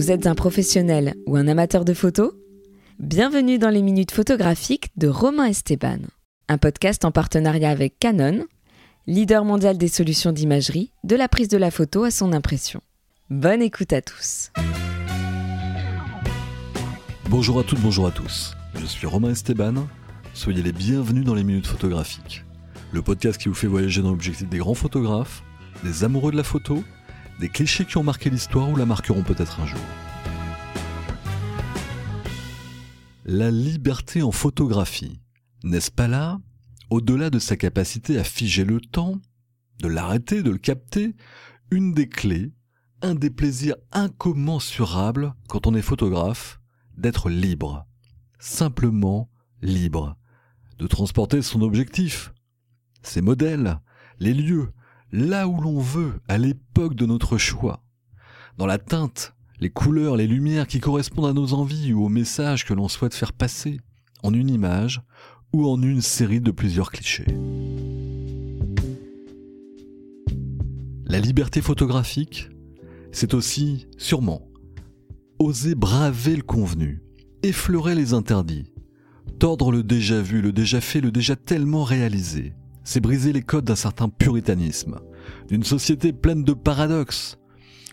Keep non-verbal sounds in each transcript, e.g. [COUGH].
Vous êtes un professionnel ou un amateur de photos Bienvenue dans les minutes photographiques de Romain Esteban, un podcast en partenariat avec Canon, leader mondial des solutions d'imagerie, de la prise de la photo à son impression. Bonne écoute à tous. Bonjour à toutes, bonjour à tous. Je suis Romain Esteban. Soyez les bienvenus dans les minutes photographiques, le podcast qui vous fait voyager dans l'objectif des grands photographes, des amoureux de la photo des clichés qui ont marqué l'histoire ou la marqueront peut-être un jour. La liberté en photographie, n'est-ce pas là, au-delà de sa capacité à figer le temps, de l'arrêter, de le capter, une des clés, un des plaisirs incommensurables quand on est photographe, d'être libre, simplement libre, de transporter son objectif, ses modèles, les lieux, là où l'on veut, à l'époque de notre choix. Dans la teinte, les couleurs, les lumières qui correspondent à nos envies ou aux messages que l'on souhaite faire passer, en une image ou en une série de plusieurs clichés. La liberté photographique, c'est aussi, sûrement, oser braver le convenu, effleurer les interdits, tordre le déjà vu, le déjà fait, le déjà tellement réalisé, c'est briser les codes d'un certain puritanisme, d'une société pleine de paradoxes,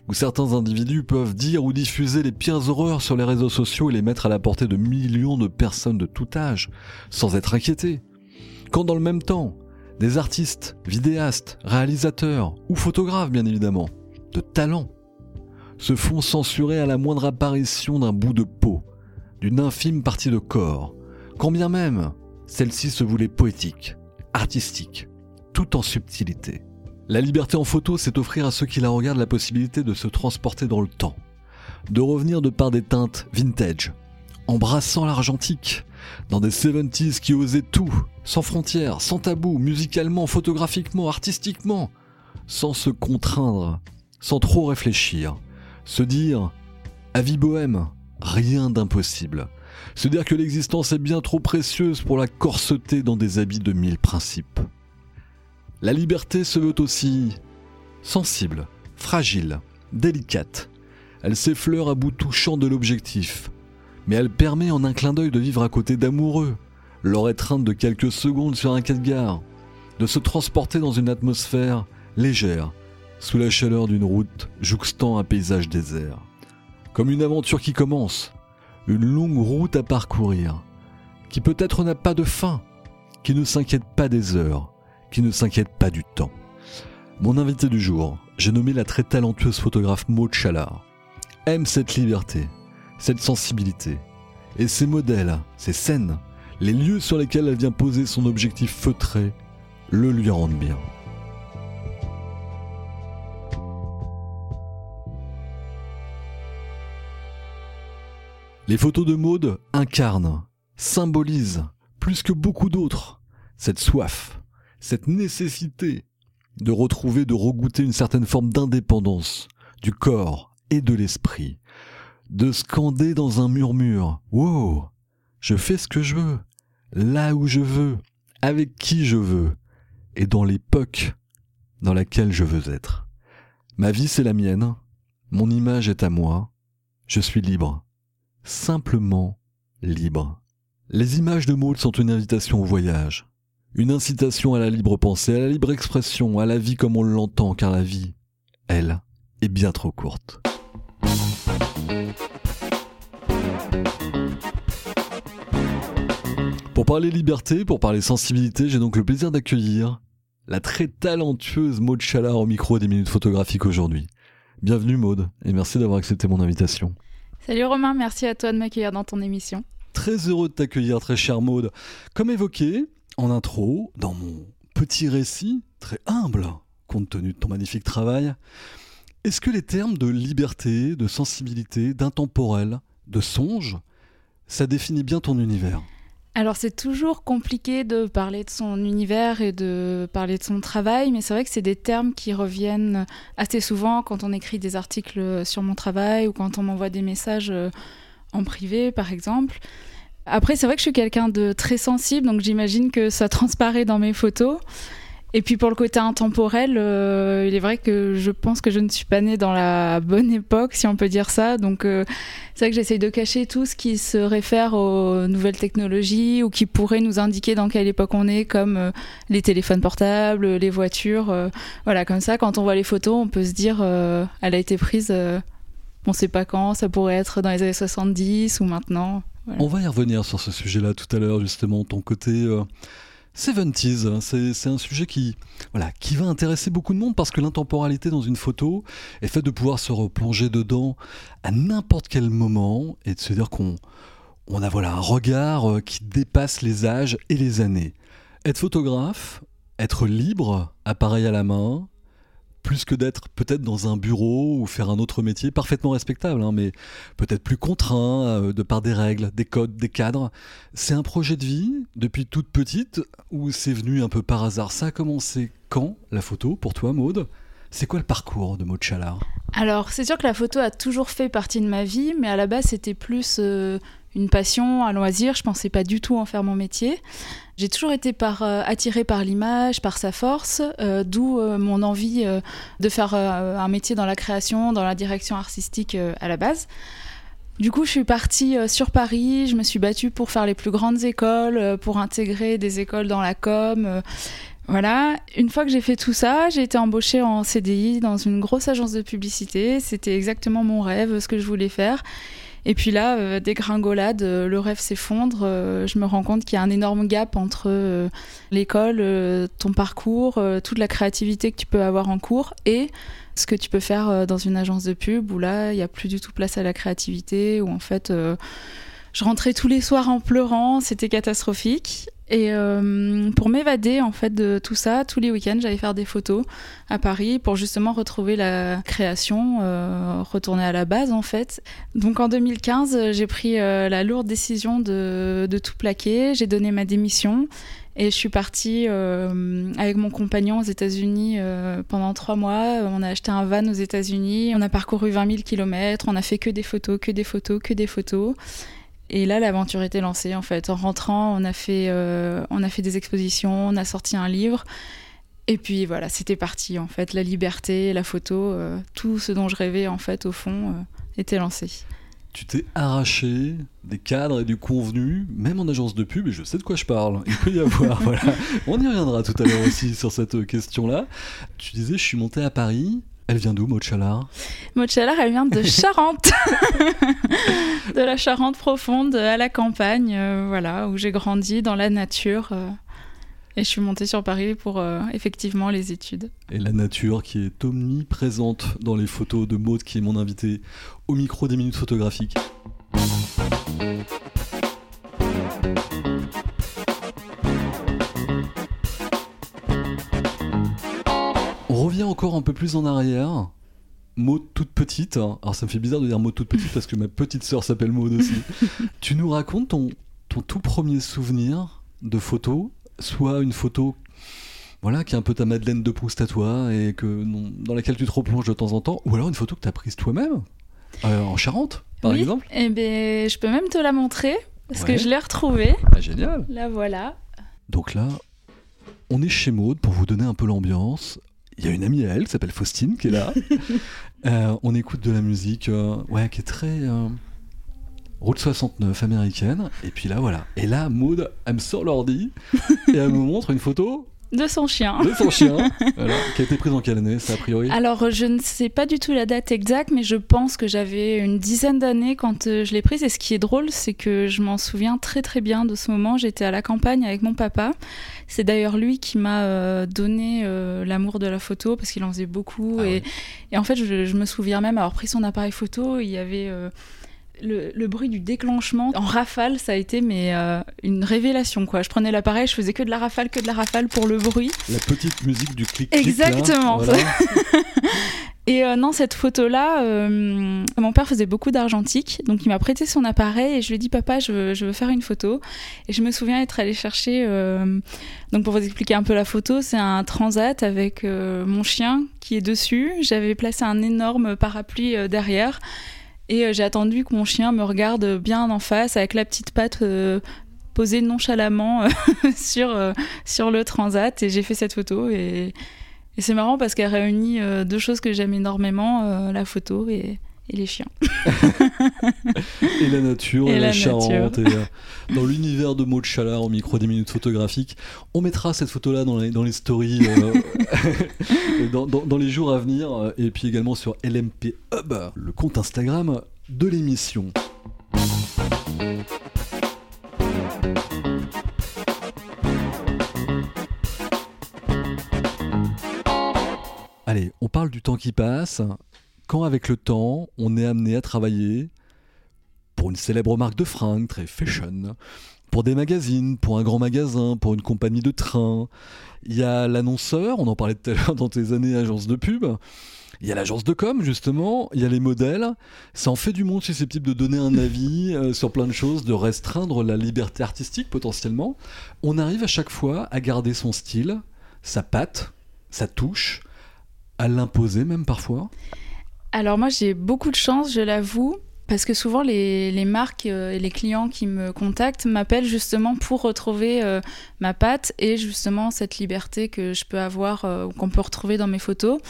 où certains individus peuvent dire ou diffuser les pires horreurs sur les réseaux sociaux et les mettre à la portée de millions de personnes de tout âge, sans être inquiétés. Quand dans le même temps, des artistes, vidéastes, réalisateurs ou photographes bien évidemment, de talent, se font censurer à la moindre apparition d'un bout de peau, d'une infime partie de corps, quand bien même celle-ci se voulait poétique, artistique, tout en subtilité. La liberté en photo, c'est offrir à ceux qui la regardent la possibilité de se transporter dans le temps, de revenir de par des teintes vintage, embrassant l'argentique, dans des 70s qui osaient tout, sans frontières, sans tabou, musicalement, photographiquement, artistiquement, sans se contraindre, sans trop réfléchir, se dire à vie bohème, rien d'impossible, se dire que l'existence est bien trop précieuse pour la corseter dans des habits de mille principes. La liberté se veut aussi sensible, fragile, délicate. Elle s'effleure à bout touchant de l'objectif, mais elle permet en un clin d'œil de vivre à côté d'amoureux, leur étreinte de quelques secondes sur un quai de gare, de se transporter dans une atmosphère légère, sous la chaleur d'une route jouxtant un paysage désert. Comme une aventure qui commence, une longue route à parcourir, qui peut-être n'a pas de fin, qui ne s'inquiète pas des heures, qui ne s'inquiète pas du temps. Mon invité du jour, j'ai nommé la très talentueuse photographe Maud Chalard, aime cette liberté, cette sensibilité, et ses modèles, ses scènes, les lieux sur lesquels elle vient poser son objectif feutré, le lui rendent bien. Les photos de Maude incarnent, symbolisent, plus que beaucoup d'autres, cette soif, cette nécessité de retrouver, de regoûter une certaine forme d'indépendance du corps et de l'esprit, de scander dans un murmure Wow, je fais ce que je veux, là où je veux, avec qui je veux, et dans l'époque dans laquelle je veux être. Ma vie c'est la mienne, mon image est à moi, je suis libre simplement libre. Les images de Maud sont une invitation au voyage, une incitation à la libre pensée, à la libre expression, à la vie comme on l'entend, car la vie, elle, est bien trop courte. Pour parler liberté, pour parler sensibilité, j'ai donc le plaisir d'accueillir la très talentueuse Maud Chalard au micro des minutes photographiques aujourd'hui. Bienvenue Maud, et merci d'avoir accepté mon invitation. Salut Romain, merci à toi de m'accueillir dans ton émission. Très heureux de t'accueillir, très cher Maude. Comme évoqué en intro, dans mon petit récit, très humble, compte tenu de ton magnifique travail, est-ce que les termes de liberté, de sensibilité, d'intemporel, de songe, ça définit bien ton univers? Alors c'est toujours compliqué de parler de son univers et de parler de son travail, mais c'est vrai que c'est des termes qui reviennent assez souvent quand on écrit des articles sur mon travail ou quand on m'envoie des messages euh, en privé par exemple. Après c'est vrai que je suis quelqu'un de très sensible, donc j'imagine que ça [LAUGHS] transparaît dans mes photos. Et puis pour le côté intemporel, euh, il est vrai que je pense que je ne suis pas née dans la bonne époque, si on peut dire ça. Donc euh, c'est vrai que j'essaye de cacher tout ce qui se réfère aux nouvelles technologies ou qui pourrait nous indiquer dans quelle époque on est, comme euh, les téléphones portables, les voitures. voilà, comme ça, quand on voit les photos, on peut se dire, elle a été prise, on ne sait pas quand, ça pourrait être dans les années 70 ou maintenant. On va y revenir sur ce sujet-là tout à l'heure, justement, ton côté 70s, hein, c'est un sujet qui, voilà, qui va intéresser beaucoup de monde parce que l'intemporalité dans une photo est faite de pouvoir se replonger dedans à n'importe quel moment et de se dire qu'on on a voilà, un regard euh, qui dépasse les âges et les années. Être photographe, être libre, appareil à la main, plus que d'être peut-être dans un bureau ou faire un autre métier parfaitement respectable, hein, mais peut-être plus contraint euh, de par des règles, des codes, des cadres. C'est un projet de vie depuis toute petite ou c'est venu un peu par hasard? Ça a commencé quand la photo pour toi, Maude? C'est quoi le parcours de Maud Chalard Alors, c'est sûr que la photo a toujours fait partie de ma vie, mais à la base, c'était plus euh, une passion, un loisir. Je pensais pas du tout en faire mon métier. J'ai toujours été par, euh, attirée par l'image, par sa force, euh, d'où mon envie de faire un métier dans la création, dans la direction artistique à la base. Du coup, je suis partie sur Paris, je me suis battue pour faire les plus grandes écoles, pour intégrer des écoles dans la com. Voilà, une fois que j'ai fait tout ça, j'ai été embauchée en CDI dans une grosse agence de publicité. C'était exactement mon rêve, ce que je voulais faire. Et puis là, euh, dégringolade, euh, le rêve s'effondre. Euh, je me rends compte qu'il y a un énorme gap entre l'école, ton parcours, toute la créativité que tu peux avoir en cours et ce que tu peux faire dans une agence de pub où là, il n'y a plus du tout place à la créativité, où en fait, je rentrais tous les soirs en pleurant, c'était catastrophique. Et euh, pour m'évader en fait de tout ça, tous les week-ends, j'allais faire des photos à Paris pour justement retrouver la création, euh, retourner à la base en fait. Donc en 2015, j'ai pris euh, la lourde décision de, de tout plaquer. J'ai donné ma démission et je suis partie avec mon compagnon aux États-Unis pendant trois mois. On a acheté un van aux États-Unis. On a parcouru 20 000 km. On a fait que des photos, que des photos, que des photos. Et là, l'aventure était lancée en fait. En rentrant, on a fait, euh, on a fait des expositions, on a sorti un livre. Et puis voilà, c'était parti en fait. La liberté, la photo, euh, tout ce dont je rêvais en fait au fond euh, était lancé. Tu t'es arraché des cadres et du convenu, même en agence de pub, et je sais de quoi je parle. Il peut y avoir, [LAUGHS] voilà. On y reviendra tout à l'heure aussi sur cette question-là. Tu disais, je suis monté à Paris, elle vient d'où, Maud Chalard? Maud Chalard, elle vient de [LAUGHS] Charente. [LAUGHS] de la Charente profonde à la campagne, euh, voilà, où j'ai grandi dans la nature. Euh, et je suis montée sur Paris pour euh, effectivement les études. Et la nature qui est omniprésente dans les photos de Maud, qui est mon invité au micro des minutes photographiques. Encore un peu plus en arrière. Maud toute petite. Hein. Alors ça me fait bizarre de dire Maud toute petite parce que ma petite sœur s'appelle Maud aussi. [LAUGHS] tu nous racontes ton, ton tout premier souvenir de photo, soit une photo voilà, qui est un peu ta Madeleine de Proust à toi et que, dans laquelle tu te replonges de temps en temps, ou alors une photo que tu as prise toi-même, euh, en Charente, par exemple. Eh ben, je peux même te la montrer, parce que je l'ai retrouvée. Ah, génial. La voilà. Donc là, on est chez Maud pour vous donner un peu l'ambiance il y a une amie à elle qui s'appelle Faustine qui est là. [LAUGHS] Euh, on écoute de la musique euh, ouais, qui est très euh, route 69 américaine. Et puis là, voilà. Et là, Maud, elle me sort l'ordi [LAUGHS] et elle me montre une photo de son chien. De son chien, [LAUGHS] qui a été prise en quelle année, ça a priori? Alors, je ne sais pas du tout la date exacte, mais je pense que j'avais une dizaine d'années quand euh, je l'ai prise. Et ce qui est drôle, c'est que je m'en souviens très très bien de ce moment. J'étais à la campagne avec mon papa. C'est d'ailleurs lui qui m'a euh, donné euh, l'amour de la photo, parce qu'il en faisait beaucoup. Ah et, et, en fait, je, je, me souviens même avoir pris son appareil photo. Il y avait le, bruit du déclenchement en rafale, ça a été mais euh, une révélation quoi. Je prenais l'appareil, je faisais que de la rafale, que de la rafale pour le bruit. La petite musique du clic. Exactement. [LAUGHS] et euh, non, cette photo-là, euh, mon père faisait beaucoup d'argentique, donc il m'a prêté son appareil et je lui ai dit papa, je veux, je veux faire une photo. Et je me souviens être allée chercher. donc pour vous expliquer un peu la photo, c'est un transat avec mon chien qui est dessus. J'avais placé un énorme parapluie derrière et euh, j'ai attendu que mon chien me regarde bien en face avec la petite patte euh, posée nonchalamment [LAUGHS] sur, sur le transat. Et j'ai fait cette photo et, et c'est marrant parce qu'elle réunit deux choses que j'aime énormément, la photo et, et les chiens. [LAUGHS] et la nature, et, la, Charente. Et, dans l'univers de Maud Chalard au micro des minutes photographiques, on mettra cette photo-là dans les, dans les stories euh, [LAUGHS] dans, dans, les jours à venir. Euh, et puis également sur LMP Hub, le compte Instagram de l'émission. Allez, on parle du temps qui passe quand avec le temps, on est amené à travailler pour une célèbre marque de fringues, très fashion, pour des magazines, pour un grand magasin, pour une compagnie de train. Il y a l'annonceur, on en parlait tout à l'heure dans tes années agence de pub. Il y a l'agence de com, justement, il y a les modèles. Ça en fait du monde susceptible de donner un avis [LAUGHS] euh, sur plein de choses, de restreindre la liberté artistique potentiellement. On arrive à chaque fois à garder son style, sa patte, sa touche, à l'imposer même parfois. Alors moi j'ai beaucoup de chance, je l'avoue, parce que souvent les, marques euh, et les clients qui me contactent m'appellent justement pour retrouver euh, ma patte et justement cette liberté que je peux avoir, euh, qu'on peut retrouver dans mes photos.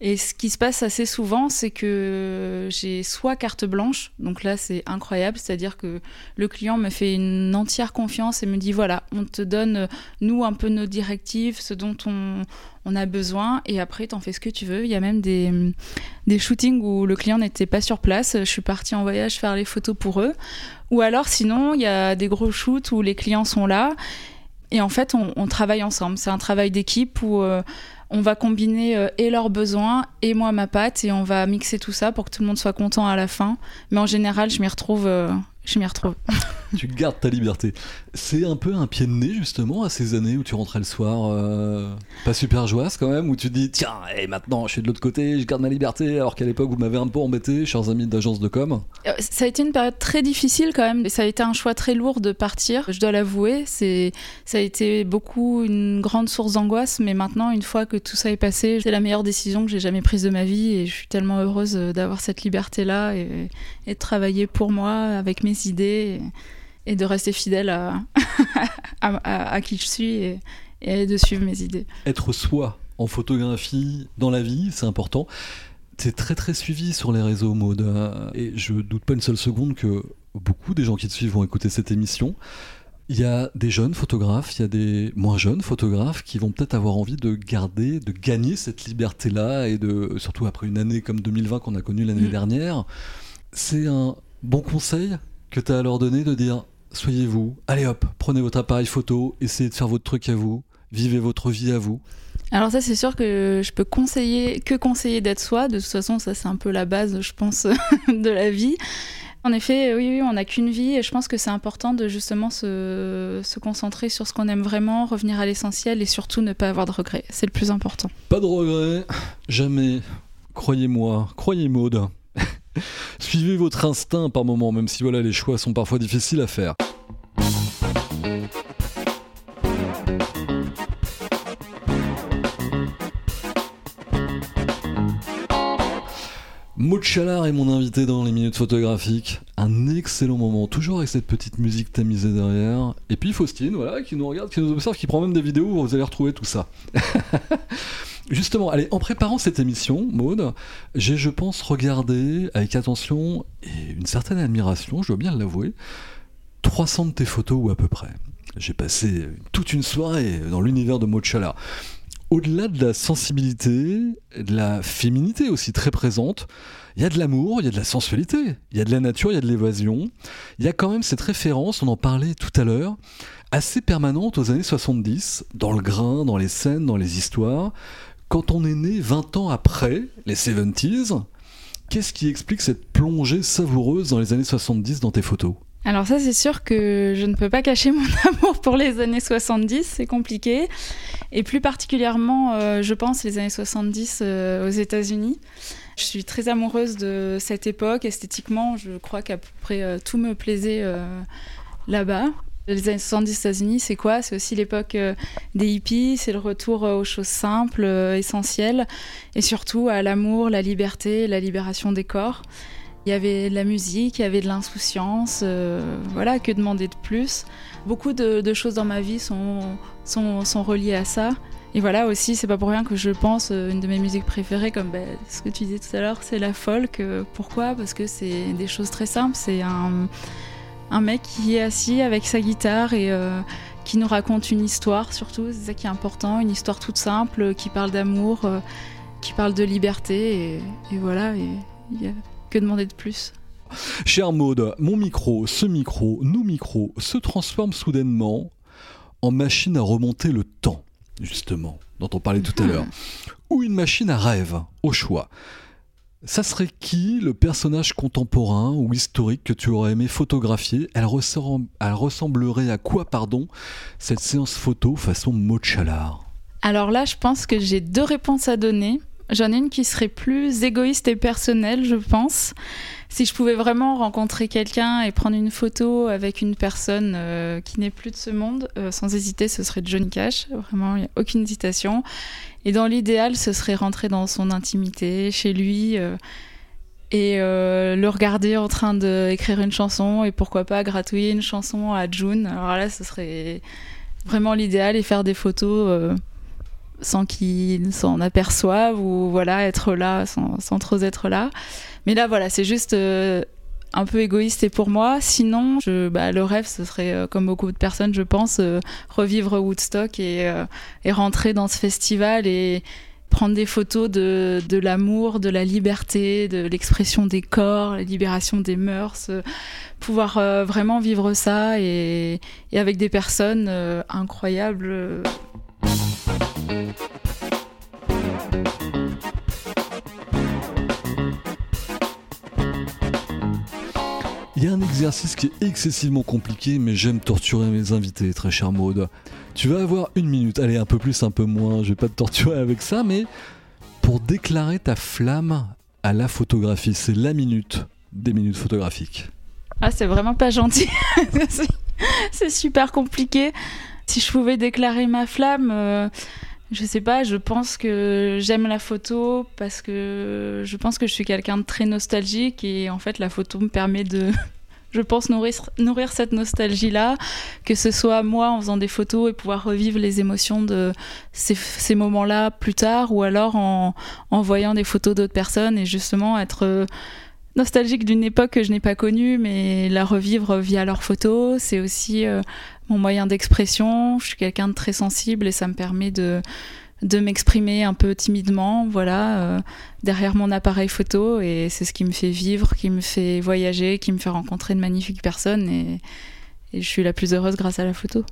Et ce qui se passe assez souvent, c'est que j'ai soit carte blanche, donc là c'est incroyable, c'est-à-dire que le client me fait une entière confiance et me dit voilà, on te donne, nous, un peu nos directives, ce dont on, a besoin, et après t'en fais ce que tu veux. Il y a même des, des shootings où le client n'était pas sur place, je suis partie en voyage faire les photos pour eux. Ou alors sinon, il y a des gros shoots où les clients sont là, et en fait on, travaille ensemble. C'est un travail d'équipe où... Euh, on va combiner euh, et leurs besoins et moi ma pâte et on va mixer tout ça pour que tout le monde soit content à la fin. Mais en général, je m'y retrouve euh, je m'y retrouve. [LAUGHS] tu gardes ta liberté. C'est un peu un pied de nez justement à ces années où tu rentrais le soir, euh, pas super joyeuse quand même, où tu te dis tiens, et maintenant je suis de l'autre côté, je garde ma liberté, alors qu'à l'époque vous m'avez un peu embêté, chers amis d'agence de com. Euh, ça a été une période très difficile quand même, et ça a été un choix très lourd de partir, je dois l'avouer. C'est, ça a été beaucoup une grande source d'angoisse, mais maintenant, une fois que tout ça est passé, c'est la meilleure décision que j'ai jamais prise de ma vie, et je suis tellement heureuse d'avoir cette liberté-là et, et de travailler pour moi avec mes idées et, de rester fidèle à, [LAUGHS] à, qui je suis et, de suivre mes idées. Être soi en photographie, dans la vie, c'est important. C'est très très suivi sur les réseaux mode et je doute pas une seule seconde que beaucoup des gens qui te suivent vont écouter cette émission. Il y a des jeunes photographes, il y a des moins jeunes photographes qui vont peut-être avoir envie de garder, de gagner cette liberté-là, et de surtout après une année comme 2020 qu'on a connue l'année mm. dernière. C'est un bon conseil que tu as à leur donner de dire soyez vous, allez hop, prenez votre appareil photo, essayez de faire votre truc à vous, vivez votre vie à vous. Alors ça c'est sûr que je peux conseiller que conseiller d'être soi, de toute façon ça c'est un peu la base je pense [LAUGHS] de la vie. En effet, oui, oui on n'a qu'une vie et je pense que c'est important de justement se, se concentrer sur ce qu'on aime vraiment, revenir à l'essentiel et surtout ne pas avoir de regrets. C'est le plus important. Pas de regrets, jamais. Croyez-moi, croyez Maude. Suivez votre instinct par moment, même si voilà, les choix sont parfois difficiles à faire. Maud est mon invité dans les minutes photographiques. Un excellent moment, toujours avec cette petite musique tamisée derrière. Et puis Faustine, voilà, qui nous regarde, qui nous observe, qui prend même des vidéos où vous allez retrouver tout ça. [LAUGHS] Justement, allez, en préparant cette émission, Maude, j'ai, je pense, regardé avec attention et une certaine admiration, je dois bien l'avouer, 300 de tes photos ou à peu près. J'ai passé toute une soirée dans l'univers de Maud Chala. Au-delà de la sensibilité, de la féminité aussi très présente, il y a de l'amour, il y a de la sensualité, il y a de la nature, il y a de l'évasion. Il y a quand même cette référence, on en parlait tout à l'heure, assez permanente aux années 70, dans le grain, dans les scènes, dans les histoires, quand on est né 20 ans après les 70s, qu'est-ce qui explique cette plongée savoureuse dans les années 70 dans tes photos? Alors ça c'est sûr que je ne peux pas cacher mon [LAUGHS] amour pour les années 70, c'est compliqué. Et plus particulièrement, euh, je pense, les années 70 euh, aux États-Unis. Je suis très amoureuse de cette époque. Esthétiquement, je crois qu'à peu près euh, tout me plaisait là-bas. Les années 70 aux États-Unis, c'est quoi? C'est aussi l'époque des hippies, c'est le retour aux choses simples, essentielles, et surtout à l'amour, la liberté, la libération des corps. Il y avait de la musique, il y avait de l'insouciance, euh, voilà, que demander de plus? Beaucoup de, choses dans ma vie sont, sont, sont, reliées à ça. Et voilà aussi, c'est pas pour rien que je pense euh, une de mes musiques préférées, comme ben, ce que tu disais tout à l'heure, c'est la folk. Pourquoi? Parce que c'est des choses très simples. C'est un, un mec qui est assis avec sa guitare et euh, qui nous raconte une histoire surtout, c'est ça qui est important, une histoire toute simple, qui parle d'amour, qui parle de liberté. Et, voilà, que demander de plus? Cher Maude, mon micro, ce micro, nos micros se transforment soudainement en machine à remonter le temps, justement, dont on parlait tout à l'heure, [LAUGHS] ou une machine à rêve, au choix. Ça serait qui le personnage contemporain ou historique que tu aurais aimé photographier? Elle, ressemblerait à quoi, pardon, cette séance photo façon Maud Alors là, je pense que j'ai deux réponses à donner. J'en ai une qui serait plus égoïste et personnelle, je pense. Si je pouvais vraiment rencontrer quelqu'un et prendre une photo avec une personne euh, qui n'est plus de ce monde, euh, sans hésiter, ce serait Johnny Cash. Vraiment, il n'y a aucune hésitation. Et dans l'idéal, ce serait rentrer dans son intimité, chez lui, euh, et le regarder en train d'écrire une chanson, et pourquoi pas gratouiller une chanson à June. Alors là, ce serait vraiment l'idéal, et faire des photos sans qu'ils s'en aperçoivent ou voilà être là sans, trop être là. Mais là voilà, c'est juste euh, un peu égoïste et pour moi. Sinon, bah, le rêve, ce serait euh, comme beaucoup de personnes, je pense, euh, revivre Woodstock et, et, rentrer dans ce festival et prendre des photos de, de l'amour, de la liberté, de l'expression des corps, la libération des mœurs, pouvoir vraiment vivre ça et, et avec des personnes incroyables. Il y a un exercice qui est excessivement compliqué, mais j'aime torturer mes invités, très cher Maude. Tu vas avoir une minute, allez, un peu plus, un peu moins, je vais pas te torturer avec ça, mais pour déclarer ta flamme à la photographie, c'est la minute des minutes photographiques. Ah, c'est vraiment pas gentil. [LAUGHS] c'est super compliqué. Si je pouvais déclarer ma flamme. Euh, je sais pas, je pense que j'aime la photo parce que je pense que je suis quelqu'un de très nostalgique et en fait la photo me permet de, [LAUGHS] je pense, nourrir, nourrir cette nostalgie-là, que ce soit moi en faisant des photos et pouvoir revivre les émotions de ces, ces moments-là plus tard ou alors en, voyant des photos d'autres personnes et justement être nostalgique d'une époque que je n'ai pas connue, mais la revivre via leurs photos, c'est aussi euh, mon moyen d'expression. Je suis quelqu'un de très sensible et ça me permet de, de m'exprimer un peu timidement, voilà, euh, derrière mon appareil photo. Et c'est ce qui me fait vivre, qui me fait voyager, qui me fait rencontrer de magnifiques personnes. Et, je suis la plus heureuse grâce à la photo.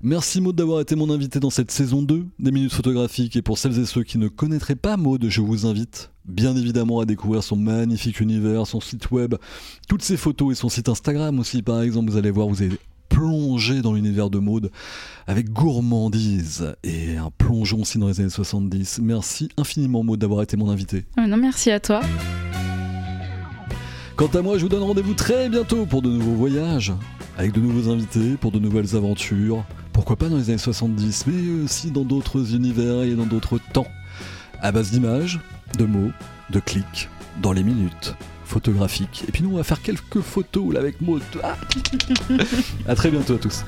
Merci Maud d'avoir été mon invité dans cette saison 2 des Minutes Photographiques. Et pour celles et ceux qui ne connaîtraient pas Maud, je vous invite bien évidemment à découvrir son magnifique univers, son site web, toutes ses photos et son site Instagram aussi par exemple. Vous allez voir, vous allez plonger dans l'univers de Maude avec gourmandise et un plongeon aussi dans les années 70. Merci infiniment Maude d'avoir été mon invité. Ah, non, merci à toi. Quant à moi, je vous donne rendez-vous très bientôt pour de nouveaux voyages, avec de nouveaux invités, pour de nouvelles aventures. Pourquoi pas dans les années 70, mais aussi dans d'autres univers et dans d'autres temps. À base d'images, de mots, de clics, dans les minutes photographiques. Et puis nous, on va faire quelques photos là avec Maud. Ah. [LAUGHS] à très bientôt à tous.